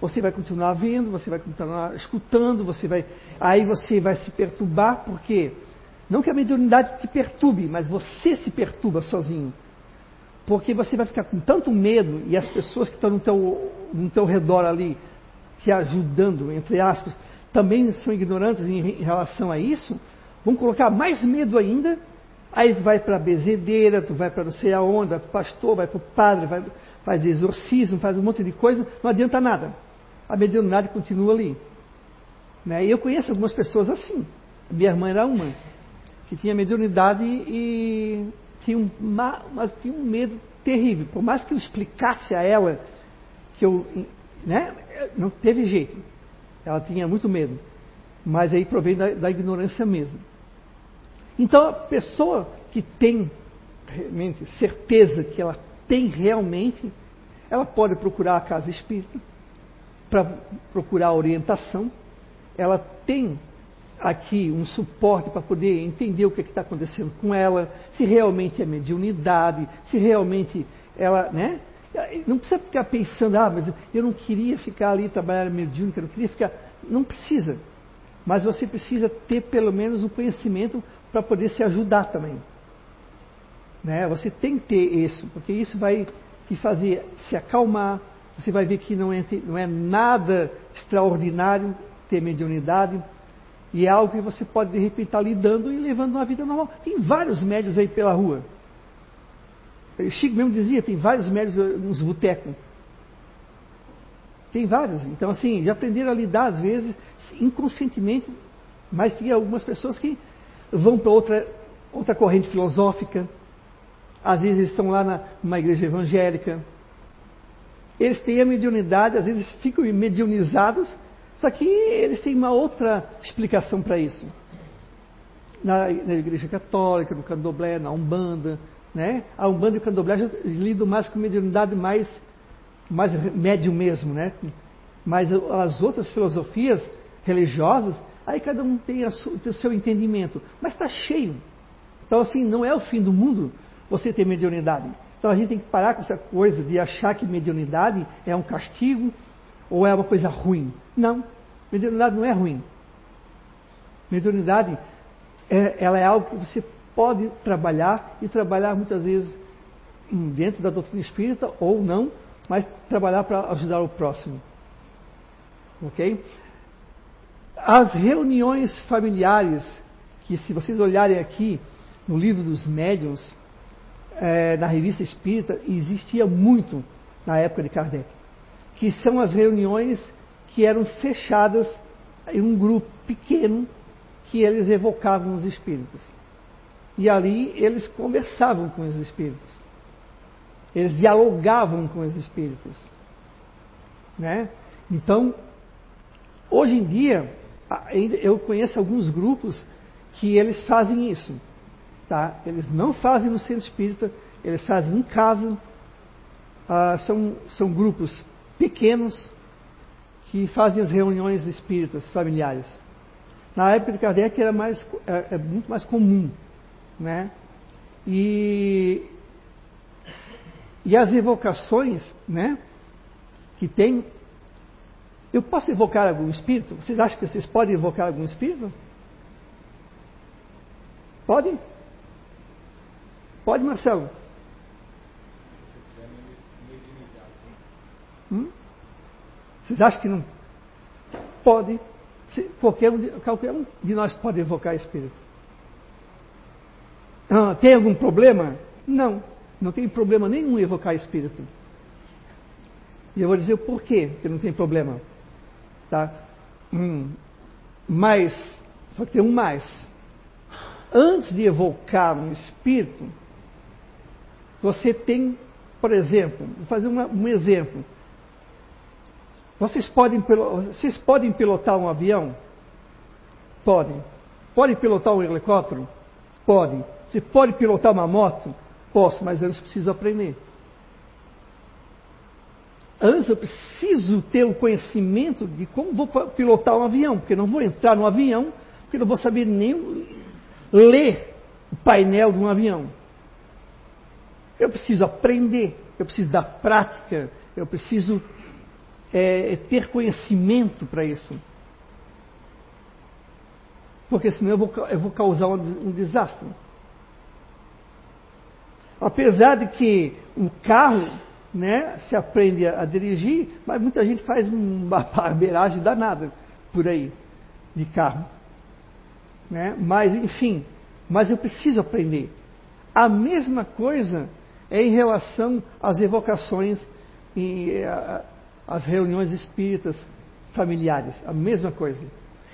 Você vai continuar vendo, você vai continuar escutando, você vai, aí você vai se perturbar, porque não que a mediunidade te perturbe, mas você se perturba sozinho. Porque você vai ficar com tanto medo e as pessoas que estão no teu, no teu redor ali, te ajudando, entre aspas, também são ignorantes em relação a isso, vão colocar mais medo ainda. Aí vai para a bezedeira, tu vai para não sei aonde, vai para o pastor, vai para o padre, vai, faz exorcismo, faz um monte de coisa, não adianta nada. A mediunidade continua ali. Né? Eu conheço algumas pessoas assim. Minha irmã era uma, que tinha mediunidade e tinha um, mas tinha um medo terrível. Por mais que eu explicasse a ela que eu. Né, não teve jeito. Ela tinha muito medo. Mas aí provém da, da ignorância mesmo. Então, a pessoa que tem realmente certeza que ela tem realmente, ela pode procurar a casa espírita para procurar orientação. Ela tem aqui um suporte para poder entender o que é está acontecendo com ela, se realmente é mediunidade, se realmente ela, né? Não precisa ficar pensando, ah, mas eu não queria ficar ali trabalhar mediúnica, eu não queria ficar. Não precisa. Mas você precisa ter pelo menos o conhecimento para poder se ajudar também. Né? Você tem que ter isso, porque isso vai te fazer se acalmar. Você vai ver que não é, não é nada extraordinário ter mediunidade. E é algo que você pode de repente estar lidando e levando uma vida normal. Tem vários médios aí pela rua. Chico mesmo dizia, tem vários médios nos botecos. Tem vários. Então, assim, já aprenderam a lidar, às vezes, inconscientemente, mas tem algumas pessoas que vão para outra, outra corrente filosófica. Às vezes estão lá na, numa igreja evangélica. Eles têm a mediunidade, às vezes ficam mediunizados, só que eles têm uma outra explicação para isso. Na, na, igreja católica, no candomblé, na umbanda, né? A Umbanda e o Candomblé já lidam mais com mediunidade mais, mais médium mesmo, né? Mas as outras filosofias religiosas, aí cada um tem, o seu entendimento. Mas está cheio. Então, assim, não é o fim do mundo você ter mediunidade. Então a gente tem que parar com essa coisa de achar que mediunidade é um castigo ou é uma coisa ruim. Não, mediunidade não é ruim. Mediunidade é, ela é algo que você pode trabalhar e trabalhar muitas vezes dentro da doutrina espírita ou não, mas trabalhar para ajudar o próximo. Ok? As reuniões familiares, que se vocês olharem aqui no livro dos médiuns, é, na revista espírita, existia muito na época de Kardec, que são as reuniões que eram fechadas em um grupo pequeno que eles evocavam os espíritos. E ali eles conversavam com os espíritos. Eles dialogavam com os espíritos. Né? Então, hoje em dia, eu conheço alguns grupos que eles fazem isso. Tá? Eles não fazem no centro espírita, eles fazem em casa. Ah, são, são grupos pequenos que fazem as reuniões espíritas familiares. Na época de Kardec era mais, é, é muito mais comum né? E, e as evocações, né? Que tem. Eu posso evocar algum espírito? Vocês acham que vocês podem evocar algum espírito? Podem? Pode, Marcelo? Hum? Vocês acham que não? Pode. Qualquer um, qualquer um de nós pode evocar espírito. Ah, tem algum problema? Não, não tem problema nenhum evocar espírito. E eu vou dizer o porquê que não tem problema. Tá? Hum, mas, só que tem um mais. Antes de evocar um espírito, você tem, por exemplo, vou fazer uma, um exemplo. Vocês podem, vocês podem pilotar um avião? Podem. Podem pilotar um helicóptero? Podem. Você pode pilotar uma moto? Posso, mas antes preciso aprender. Antes eu preciso ter o conhecimento de como vou pilotar um avião, porque não vou entrar no avião, porque não vou saber nem ler o painel de um avião. Eu preciso aprender, eu preciso da prática, eu preciso é, ter conhecimento para isso. Porque senão eu vou, eu vou causar um, um desastre. Apesar de que um carro né, se aprende a, dirigir, mas muita gente faz uma barbeiragem danada por aí de carro. Né? Mas, enfim, mas eu preciso aprender. A mesma coisa é em relação às evocações e às reuniões espíritas familiares. A mesma coisa.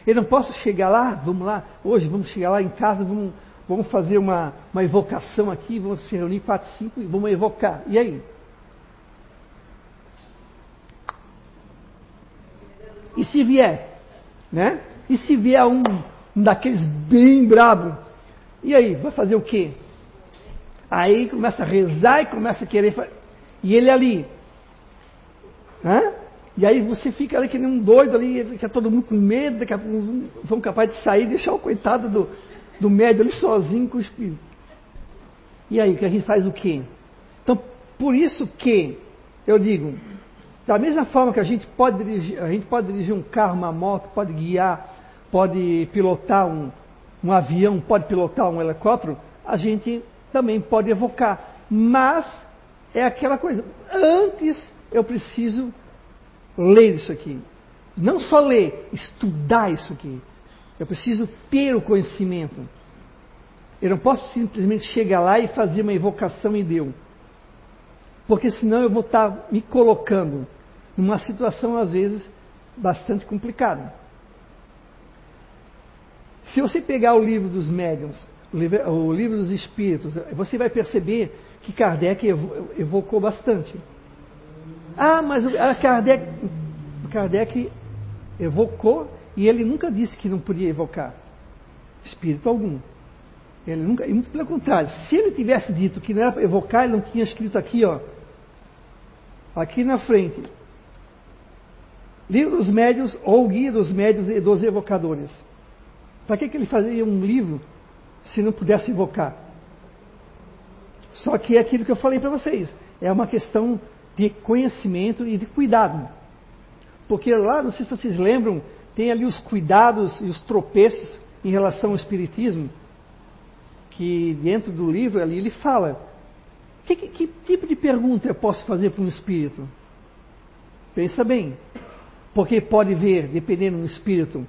Eu não posso chegar lá, vamos lá, hoje vamos chegar lá em casa, vamos Vamos fazer uma, uma evocação aqui, vamos se reunir quatro, cinco e vamos evocar. E aí? E se vier, né? E se vier um, um daqueles bem brabo, e aí, vai fazer o quê? Aí começa a rezar e começa a querer. E ele ali. Hã? E aí você fica ali que nem um doido ali, fica todo mundo com medo, daqui a pouco vão capaz de sair e deixar o coitado do, do médio ali sozinho com o espírito. E aí, que a gente faz o quê? Então, por isso que eu digo, da mesma forma que a gente pode dirigir, a gente pode dirigir um carro, uma moto, pode guiar, pode pilotar um, um avião, pode pilotar um helicóptero, a gente também pode evocar. Mas é aquela coisa, antes eu preciso ler isso aqui. Não só ler, estudar isso aqui. Eu preciso ter o conhecimento. Eu não posso simplesmente chegar lá e fazer uma evocação e deu. Porque senão eu vou estar me colocando numa situação, às vezes, bastante complicada. Se você pegar o livro dos médiuns, o livro dos espíritos, você vai perceber que Kardec evocou bastante. Ah, mas Kardec, Kardec evocou e ele nunca disse que não podia evocar espírito algum. Ele nunca, e muito pelo contrário, se ele tivesse dito que não era para evocar, ele não tinha escrito aqui, ó, aqui na frente, livro dos médios ou guia dos médios e dos evocadores. Para que, que ele fazia um livro se não pudesse evocar? Só que é aquilo que eu falei para vocês, é uma questão de conhecimento e de cuidado. Porque lá, não sei se vocês lembram, tem ali os cuidados e os tropeços em relação ao Espiritismo, que dentro do livro ali ele fala. Que, que, que tipo de pergunta eu posso fazer para um espírito? Pensa bem. Porque pode ver, dependendo do espírito,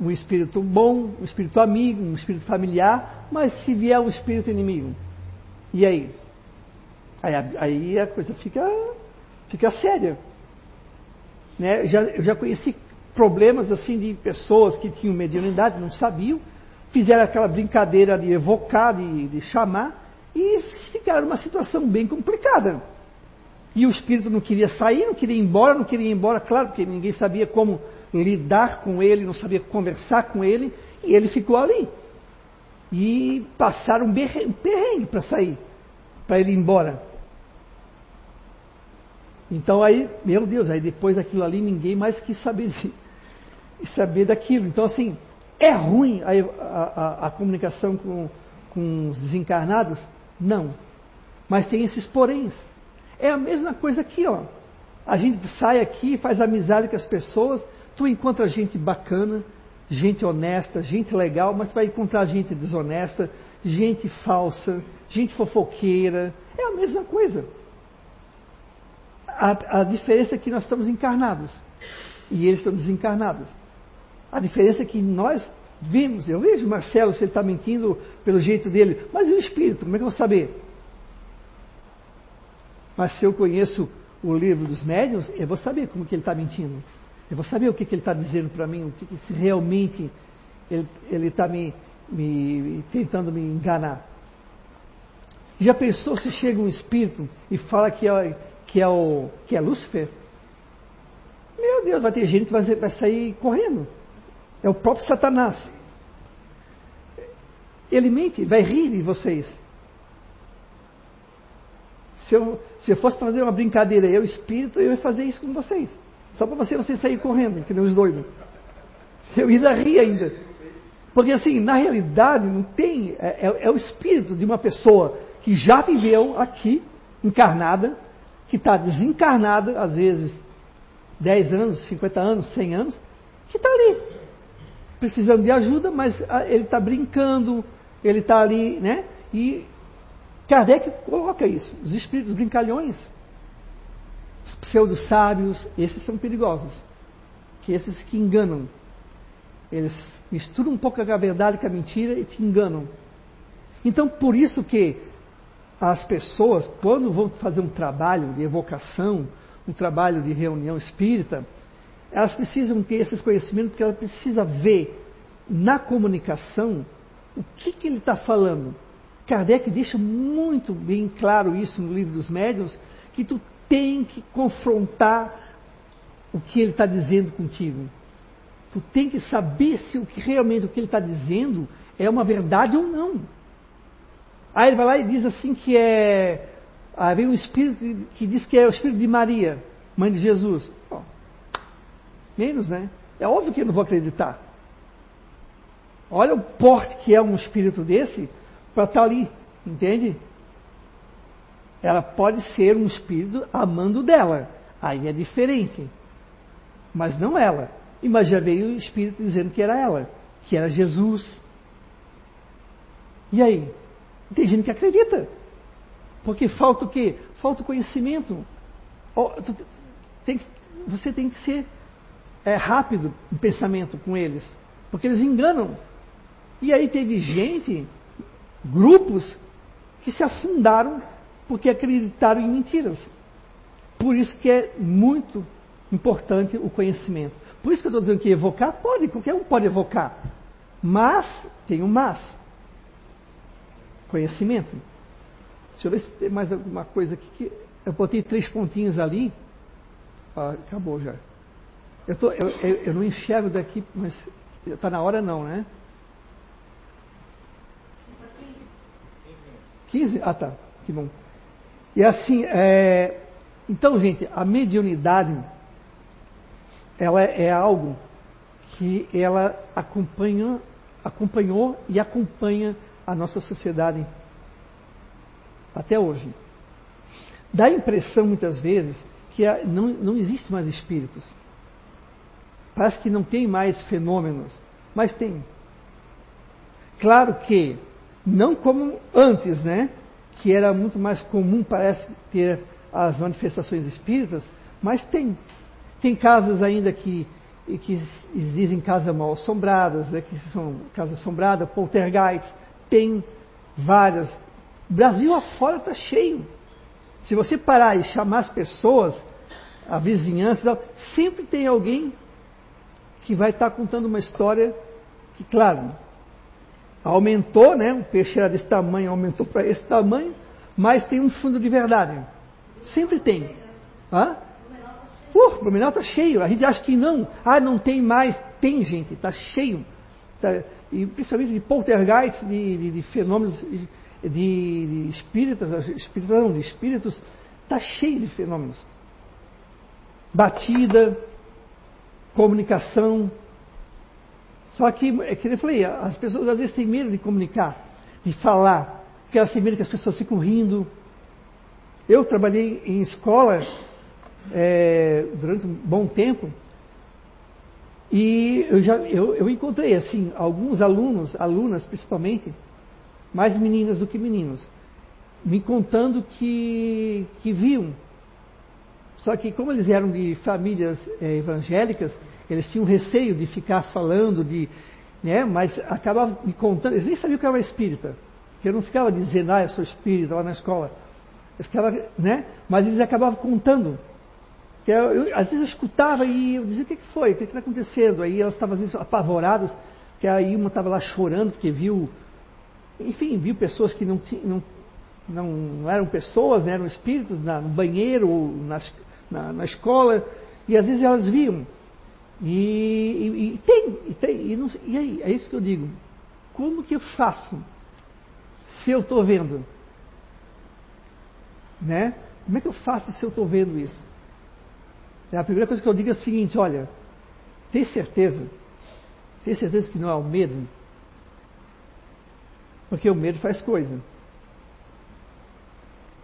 um espírito bom, um espírito amigo, um espírito familiar, mas se vier um espírito inimigo, e aí? Aí, aí a coisa fica, fica séria. Né? Já, eu já conheci problemas assim de pessoas que tinham mediunidade, não sabiam, fizeram aquela brincadeira de evocar, de, de chamar, e ficaram numa situação bem complicada. E o espírito não queria sair, não queria ir embora, não queria ir embora, claro, porque ninguém sabia como lidar com ele, não sabia conversar com ele, e ele ficou ali. E passaram um perrengue para sair, para ele ir embora. Então aí, meu Deus, aí depois daquilo ali ninguém mais quis saber, saber daquilo. Então assim, é ruim a, a, a comunicação com, com os desencarnados? Não. Mas tem esses poréns. É a mesma coisa aqui, ó. A gente sai aqui, faz amizade com as pessoas, tu encontra gente bacana, gente honesta, gente legal, mas vai encontrar gente desonesta, gente falsa, gente fofoqueira. É a mesma coisa. A, a diferença é que nós estamos encarnados e eles estão desencarnados. A diferença é que nós vimos, eu vejo Marcelo se ele está mentindo pelo jeito dele, mas e o espírito? Como é que eu vou saber? Mas se eu conheço o livro dos médiuns, eu vou saber como que ele está mentindo. Eu vou saber o que, que ele está dizendo para mim, o que, que se realmente ele está me, me, tentando me enganar. Já pensou se chega um espírito e fala que que é, o, que é Lúcifer? Meu Deus, vai ter gente que vai, vai sair correndo. É o próprio Satanás. Ele mente, vai rir de vocês. Se eu, se eu fosse fazer uma brincadeira, eu, espírito, eu ia fazer isso com vocês. Só para você, você sair correndo, que nem os doidos. Eu ia rir ainda. Porque assim, na realidade, não tem. É, é, é, o espírito de uma pessoa que já viveu aqui, encarnada, que está desencarnada, às vezes 10 anos, 50 anos, 100 anos, que está ali, precisando de ajuda, mas ah, ele está brincando, ele está ali, né? E Kardec coloca isso, os espíritos brincalhões, os pseudo-sábios, esses são perigosos, que esses que enganam. Eles misturam um pouco a verdade com a mentira e te enganam. Então, por isso que as pessoas, quando vão fazer um trabalho de evocação, um trabalho de reunião espírita, elas precisam ter esses conhecimentos, porque ela precisa ver na comunicação o que, que ele está falando. Kardec deixa muito bem claro isso no livro dos médiuns, que tu tem que confrontar o que ele está dizendo contigo. Tu tem que saber se o que realmente o que ele está dizendo é uma verdade ou não. Aí ele vai lá e diz assim que é. Aí vem um espírito que diz que é o espírito de Maria, mãe de Jesus. Bom, menos, né? É óbvio que eu não vou acreditar. Olha o porte que é um espírito desse para estar tá ali, entende? Ela pode ser um espírito amando dela, aí é diferente. Mas não ela. Mas já veio o espírito dizendo que era ela, que era Jesus. E aí? Tem gente que acredita. Porque falta o quê? Falta o conhecimento. Você tem que ser é, rápido no pensamento com eles. Porque eles enganam. E aí teve gente, grupos, que se afundaram porque acreditaram em mentiras. Por isso que é muito importante o conhecimento. Por isso que eu estou dizendo que evocar pode, qualquer um pode evocar. Mas, tem um mas. Conhecimento. Deixa eu ver se tem mais alguma coisa aqui. Que eu botei três pontinhos ali. Ah, acabou já. Eu, tô, eu, eu, eu não enxergo daqui, mas está na hora não, né? 15? Ah, tá. Que bom. E assim, é, então, gente, a mediunidade, ela é algo que ela acompanha, acompanhou e acompanha a nossa sociedade até hoje. Dá a impressão, muitas vezes, que não, não existe mais espíritos. Parece que não tem mais fenômenos, mas tem. Claro que não como antes, né? Que era muito mais comum, parece, ter as manifestações espíritas, mas tem. Tem casas ainda que, que dizem casas mal assombradas, né, que são casas assombradas, poltergeist, tem várias. Brasil afora está cheio. Se você parar e chamar as pessoas, a vizinhança, sempre tem alguém que vai estar tá contando uma história que, claro, aumentou, né? O peixe era desse tamanho, aumentou para esse tamanho, mas tem um fundo de verdade. Sempre tem. Hã? Uh, o Blumenau está cheio. A gente acha que não. Ah, não tem mais. Tem, gente. Está cheio. Tá, e principalmente de poltergeist, de, de, de fenômenos de, de espíritas, espíritas não, de espíritos. Está cheio de fenômenos. Batida, comunicação, só que, é que eu falei, as pessoas às vezes têm medo de comunicar, de falar, porque elas têm medo que as pessoas ficam rindo. Eu trabalhei em escola é, durante um bom tempo e eu já eu, eu encontrei assim alguns alunos, alunas principalmente, mais meninas do que meninos, me contando que, que viam. Só que como eles eram de famílias é, evangélicas, eles tinham receio de ficar falando, de, né, mas acabavam me contando, eles nem sabiam que eu era espírita. Eu não ficava dizendo, ah, eu sou espírita lá na escola. Eu ficava, né? Mas eles acabavam contando. Que eu, eu, às vezes eu escutava e eu dizia, o que, que foi? O que está acontecendo? Aí elas estavam às vezes apavoradas, que aí uma estava lá chorando porque viu, enfim, viu pessoas que não, não, não eram pessoas, né, eram espíritos na, no banheiro, nas, na, na escola, e às vezes elas viam. E, e, e tem, e tem, e, não, e aí, é isso que eu digo. Como que eu faço se eu estou vendo? Né? Como é que eu faço se eu estou vendo isso? É a primeira coisa que eu digo é a seguinte, olha, tem certeza? Tem certeza que não é o medo? Porque o medo faz coisa.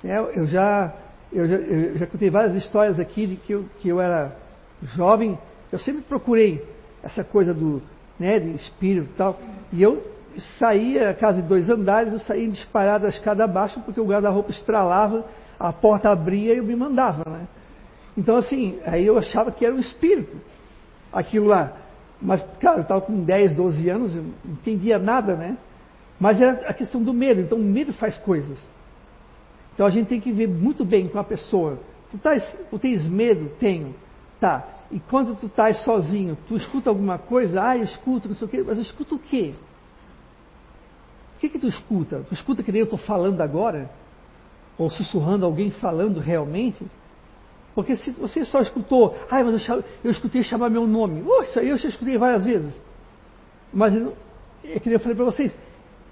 É, eu, já, eu, já, eu já contei várias histórias aqui de que eu, que eu era jovem eu sempre procurei essa coisa do né, de espírito e tal. E eu saía, a casa de dois andares, eu saía disparado a escada abaixo, porque o guarda-roupa estralava, a porta abria e eu me mandava. Né? Então, assim, aí eu achava que era um espírito, aquilo lá. Mas, cara, eu estava com 10, 12 anos, eu não entendia nada, né? Mas era a questão do medo. Então, o medo faz coisas. Então, a gente tem que ver muito bem com a pessoa. Tu, tás, tu tens medo? Tenho. Tá. E quando tu estás sozinho, tu escuta alguma coisa? Ah, eu escuto, não sei o quê. Mas eu escuto o quê? O que que tu escuta? Tu escuta que nem eu estou falando agora? Ou sussurrando alguém falando realmente? Porque se você só escutou, ah, mas eu, eu escutei chamar meu nome. Oh, isso aí eu já escutei várias vezes. Mas eu, é que eu falei para vocês,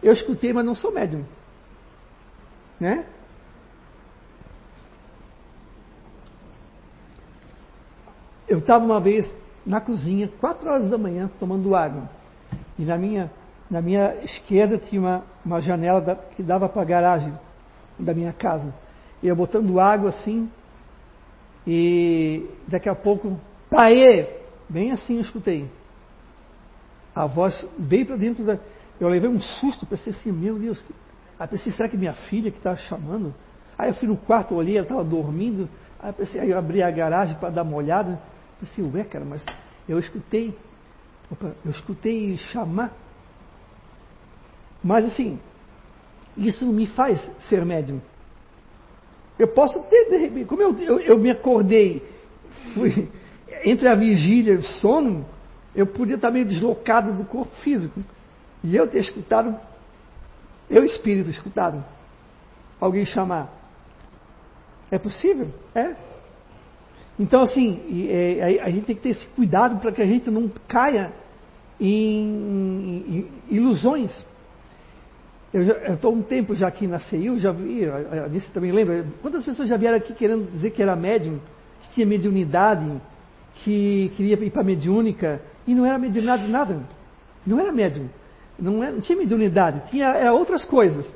eu escutei, mas não sou médium. Né? Eu estava uma vez na cozinha, quatro horas da manhã, tomando água. E na minha, na minha esquerda tinha uma, uma janela da, que dava para a garagem da minha casa. E eu botando água assim, e daqui a pouco, paê! Bem assim eu escutei. A voz veio para dentro da. Eu levei um susto, pensei assim, meu Deus, aí pensei, será que minha filha que estava chamando? Aí eu fui no quarto, olhei, ela estava dormindo, aí eu pensei, aí eu abri a garagem para dar uma olhada, pensei, ué, cara, mas eu escutei, opa, eu escutei chamar. Mas assim, isso não me faz ser médium. Eu posso ter, como eu, eu, eu me acordei, fui entre a vigília e o sono, eu podia estar meio deslocado do corpo físico. E eu ter escutado, eu espírito escutado, alguém chamar. É possível? É. Então, assim, é, a, gente tem que ter esse cuidado para que a gente não caia em, em ilusões. Eu estou um tempo já aqui na CEIU, já vi, a Alice também lembra, quantas pessoas já vieram aqui querendo dizer que era médium, que tinha mediunidade, que queria ir para mediúnica, e não era mediunidade nada. Não era médium. Não, era, não tinha mediunidade, tinha era outras coisas.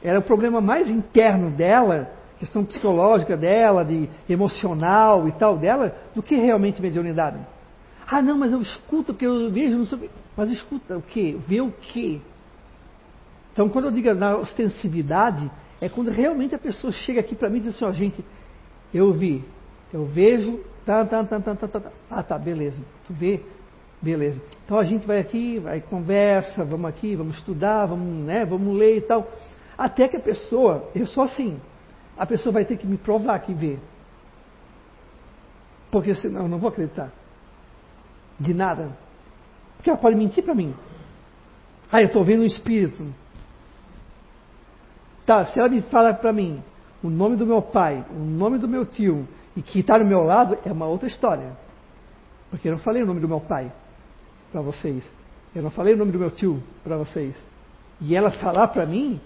Era o problema mais interno dela, questão psicológica dela, de emocional e tal dela, do que realmente mediunidade. Ah, não, mas eu escuto porque eu vejo, não sei. Mas escuta o quê? Vê o quê? Então, quando eu digo na ostensividade, é quando realmente a pessoa chega aqui para mim e diz assim, ó, gente, eu vi, eu vejo, tá, tá, tá, tá, tá, tá. Ah, tá, beleza. Tu vê? Beleza. Então a gente vai aqui, vai conversa, vamos aqui, vamos estudar, vamos, né, vamos ler e tal. Até que a pessoa, eu sou assim, a pessoa vai ter que me provar que vê. Porque senão eu não vou acreditar. De nada. Porque ela pode mentir para mim. Ah, eu estou vendo um espírito. Tá, se ela me fala para mim o nome do meu pai, o nome do meu tio e que está no meu lado, é uma outra história. Porque eu não falei o nome do meu pai para vocês. Eu não falei o nome do meu tio para vocês. E ela falar para mim,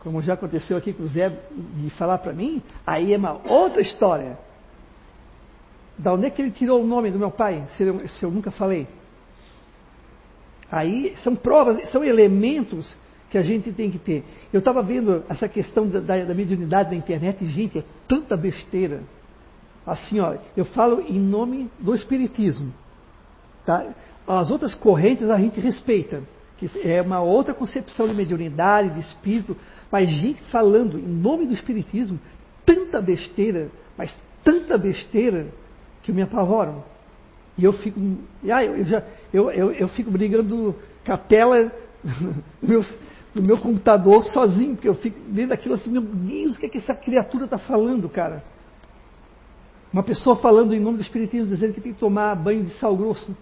como já aconteceu aqui com o Zé, de falar para mim, aí é uma outra história. Da onde é que ele tirou o nome do meu pai, se eu, se eu nunca falei? Aí são provas, são elementos que a gente tem que ter. Eu estava vendo essa questão da, da, da mediunidade na internet, gente, é tanta besteira. Assim, ó, eu falo em nome do Espiritismo. Tá? As outras correntes a gente respeita, que é uma outra concepção de mediunidade, de espírito, mas gente falando em nome do Espiritismo, tanta besteira, mas tanta besteira, que me apavoram. E eu fico, ah, eu, já, eu, eu, eu fico brigando com a tela meus, no meu computador sozinho, porque eu fico vendo aquilo assim, meu Deus, o que, é que essa criatura está falando, cara? Uma pessoa falando em nome do Espiritismo, dizendo que tem que tomar banho de sal grosso.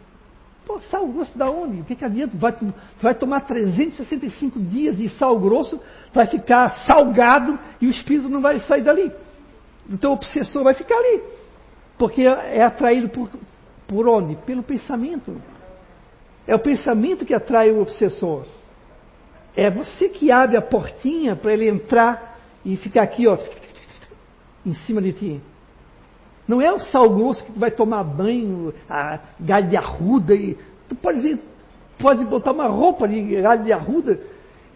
Pô, sal grosso da onde? O que, que adianta? Vai, vai tomar 365 dias de sal grosso, vai ficar salgado e o espírito não vai sair dali. O teu obsessor vai ficar ali. Porque é atraído por, por onde? Pelo pensamento. É o pensamento que atrai o obsessor. É você que abre a portinha para ele entrar e ficar aqui, ó, em cima de ti. Não é o sal grosso que tu vai tomar banho, a galho de arruda e tu pode pode botar uma roupa de galho de arruda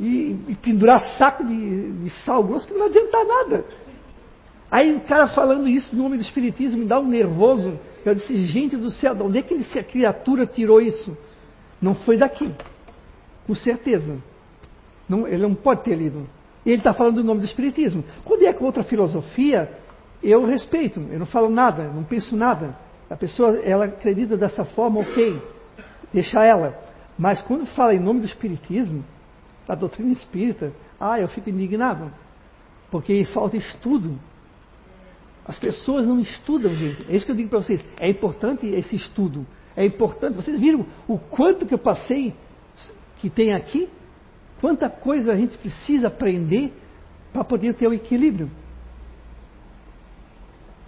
e, e pendurar saco de, de, sal grosso que não vai adiantar nada. Aí o cara falando isso no nome do espiritismo me dá um nervoso. Eu disse, gente do céu, de onde é que essa criatura tirou isso? Não foi daqui, com certeza. Não, ele não pode ter lido. Ele está falando do nome do Espiritismo. Quando é com outra filosofia, eu respeito, eu não falo nada, não penso nada. A pessoa, ela acredita dessa forma, ok, deixa ela. Mas quando fala em nome do Espiritismo, da doutrina espírita, ah, eu fico indignado. Porque falta estudo. As pessoas não estudam, gente. É isso que eu digo para vocês. É importante esse estudo. É importante. Vocês viram o quanto que eu passei que tem aqui? Quanta coisa a gente precisa aprender para poder ter o equilíbrio.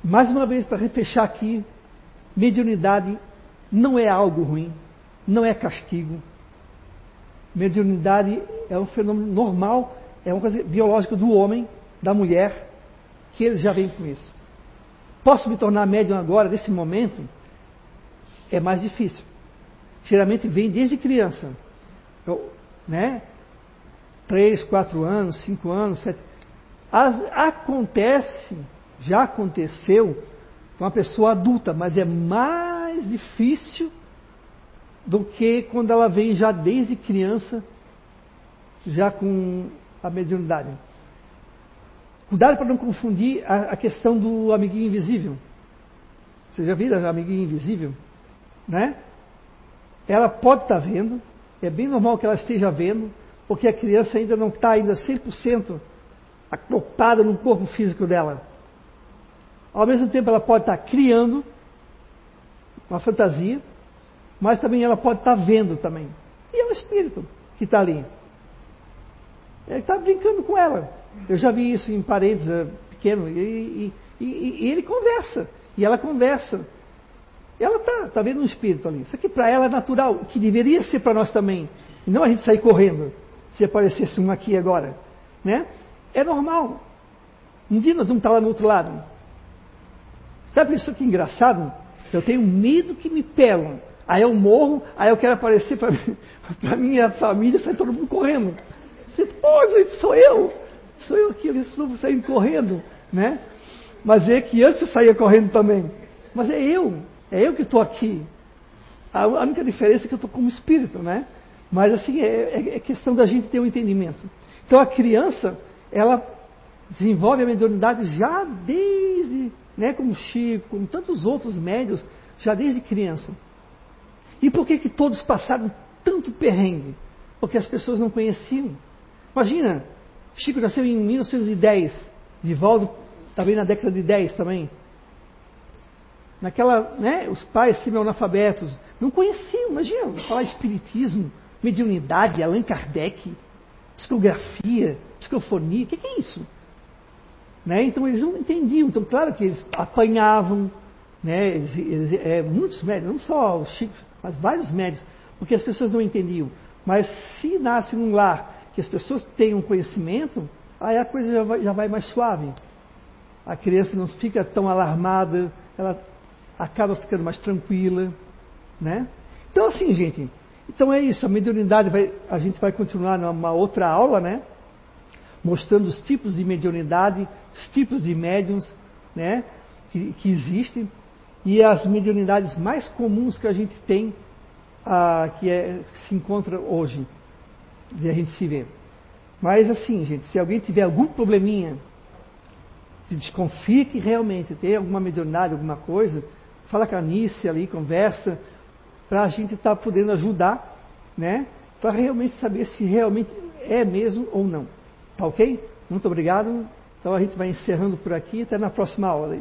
Mais uma vez, para refechar aqui, mediunidade não é algo ruim, não é castigo. Mediunidade é um fenômeno normal é uma coisa biológica do homem, da mulher, que eles já vêm com isso. Posso me tornar médium agora, nesse momento? É mais difícil. Geralmente vem desde criança. Eu, né? Três, quatro anos, cinco anos, sete. As, acontece, já aconteceu com uma pessoa adulta, mas é mais difícil do que quando ela vem já desde criança, já com a mediunidade. Cuidado para não confundir a, a, questão do amiguinho invisível. Vocês já viram o amiguinho invisível? Né? Ela pode estar vendo, é bem normal que ela esteja vendo, porque a criança ainda não está ainda 100% acoplada no corpo físico dela. Ao mesmo tempo, ela pode estar criando uma fantasia, mas também ela pode estar vendo também. E é o espírito que está ali. Ele está brincando com ela. Eu já vi isso em parentes uh, pequeno e, e, e, e, ele conversa. E ela conversa. Ela está tá vendo um espírito ali. Isso aqui para ela é natural, que deveria ser para nós também. E não a gente sair correndo se aparecesse um aqui agora. Né? É normal. Um dia nós vamos estar lá no outro lado. Sabe isso que é engraçado? Eu tenho medo que me pelam. Aí eu morro, aí eu quero aparecer para minha família, sai todo mundo correndo. Você, pô, gente, sou eu. Sou eu aqui, estou saindo correndo, né? Mas é que antes eu saía correndo também. Mas é eu, é eu que estou aqui. A única diferença é que eu estou como espírito, né? Mas assim, é, é, questão da gente ter o um entendimento. Então a criança, ela desenvolve a mediunidade já desde, né, como Chico, como tantos outros médios, já desde criança. E por que que todos passaram tanto perrengue? Porque as pessoas não conheciam. Imagina, Chico nasceu em 1910, Divaldo também na década de 10 também. Naquela, né, os pais semi-analfabetos não conheciam, imagina, falar espiritismo, mediunidade, Allan Kardec, psicografia, psicofonia, o que, que, é isso? Né? Então eles não entendiam, então claro que eles apanhavam, né? eles, eles, é, muitos médicos, não só o Chico, mas vários médicos, porque as pessoas não entendiam. Mas se nasce num lar que as pessoas tenham conhecimento, aí a coisa já vai, já vai mais suave. A criança não fica tão alarmada, ela acaba ficando mais tranquila, né? Então assim, gente, então é isso, a mediunidade vai, a gente vai continuar numa outra aula, né? Mostrando os tipos de mediunidade, os tipos de médiums, né? Que, que existem e as mediunidades mais comuns que a gente tem, ah, que, é, que se encontra hoje de a gente se ver. Mas assim, gente, se alguém tiver algum probleminha, se desconfie que realmente tem alguma mediunidade, alguma coisa, fala com a Anice ali, conversa, para a gente estar tá podendo ajudar, né? Para realmente saber se realmente é mesmo ou não. Tá ok? Muito obrigado. Então a gente vai encerrando por aqui. Até na próxima aula.